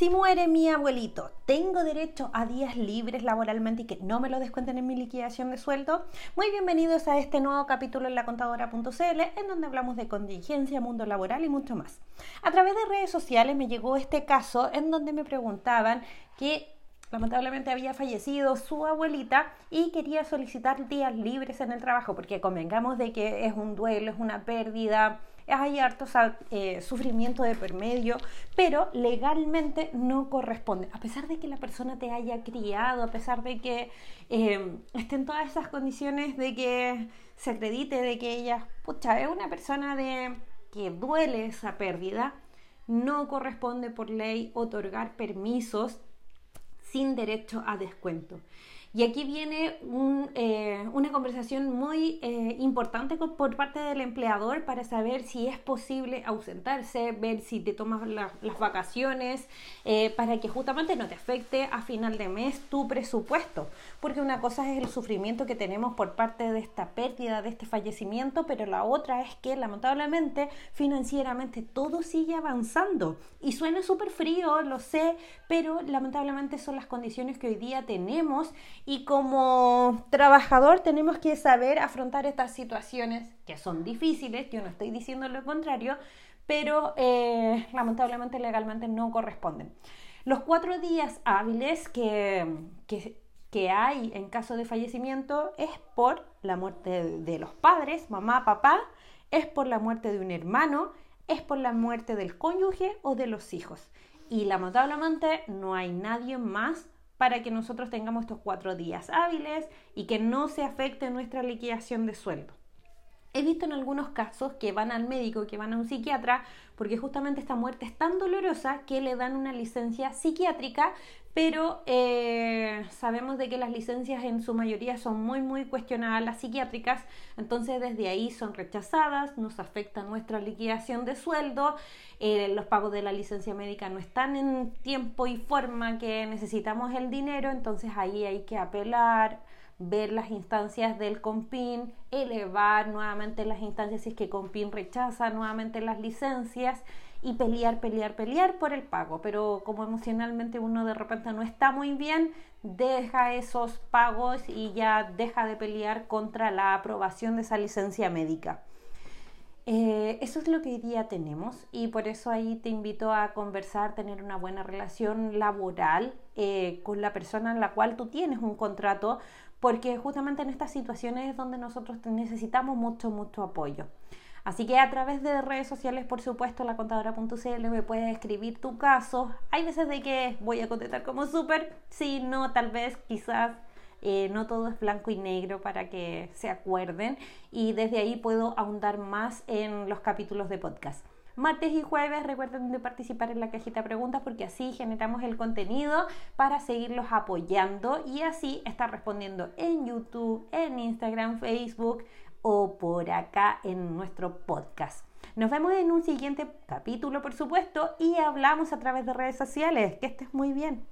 Si muere mi abuelito, ¿tengo derecho a días libres laboralmente y que no me lo descuenten en mi liquidación de sueldo? Muy bienvenidos a este nuevo capítulo en lacontadora.cl en donde hablamos de contingencia, mundo laboral y mucho más. A través de redes sociales me llegó este caso en donde me preguntaban que lamentablemente había fallecido su abuelita y quería solicitar días libres en el trabajo porque convengamos de que es un duelo, es una pérdida hay harto eh, sufrimiento de permedio, pero legalmente no corresponde. A pesar de que la persona te haya criado, a pesar de que eh, estén todas esas condiciones de que se acredite de que ella, pucha, es una persona de que duele esa pérdida, no corresponde por ley otorgar permisos sin derecho a descuento. Y aquí viene eh, una conversación muy eh, importante por parte del empleador para saber si es posible ausentarse, ver si te tomas las vacaciones, eh, para que justamente no te afecte a final de mes tu presupuesto. Porque una cosa es el sufrimiento que tenemos por parte de esta pérdida, de este fallecimiento, pero la otra es que lamentablemente financieramente todo sigue avanzando. Y suena súper frío, lo sé, pero lamentablemente son las condiciones que hoy día tenemos y como trabajador tenemos que saber afrontar estas situaciones que son difíciles, yo no estoy diciendo lo contrario, pero eh, lamentablemente legalmente no corresponden. Los cuatro días hábiles que, que, hay en caso de fallecimiento es por la muerte de los padres, mamá, papá, es por la muerte de un hermano, es por la muerte del cónyuge o de los hijos. Y lamentablemente no hay nadie más para que nosotros tengamos estos cuatro días hábiles y que no se afecte nuestra liquidación de sueldo. He visto en algunos casos que van al médico, que van a un psiquiatra, porque justamente esta muerte es tan dolorosa que le dan una licencia psiquiátrica, pero eh, sabemos de que las licencias en su mayoría son muy, muy cuestionadas, las psiquiátricas, entonces desde ahí son rechazadas, nos afecta nuestra liquidación de sueldo, eh, los pagos de la licencia médica no están en tiempo y forma que necesitamos el dinero, entonces ahí hay que apelar ver las instancias del COMPIN, elevar nuevamente las instancias si es que COMPIN rechaza nuevamente las licencias y pelear, pelear, pelear por el pago. Pero como emocionalmente uno de repente no está muy bien, deja esos pagos y ya deja de pelear contra la aprobación de esa licencia médica. Eh, eso es lo que hoy día tenemos y por eso ahí te invito a conversar, tener una buena relación laboral eh, con la persona en la cual tú tienes un contrato, porque justamente en estas situaciones es donde nosotros necesitamos mucho, mucho apoyo. Así que a través de redes sociales, por supuesto, la contadora.cl me puedes escribir tu caso. Hay veces de que voy a contestar como súper, sí, no, tal vez, quizás. Eh, no todo es blanco y negro para que se acuerden y desde ahí puedo ahondar más en los capítulos de podcast. Martes y jueves recuerden de participar en la cajita de preguntas porque así generamos el contenido para seguirlos apoyando y así estar respondiendo en YouTube, en Instagram, Facebook o por acá en nuestro podcast. Nos vemos en un siguiente capítulo, por supuesto, y hablamos a través de redes sociales. Que estés muy bien.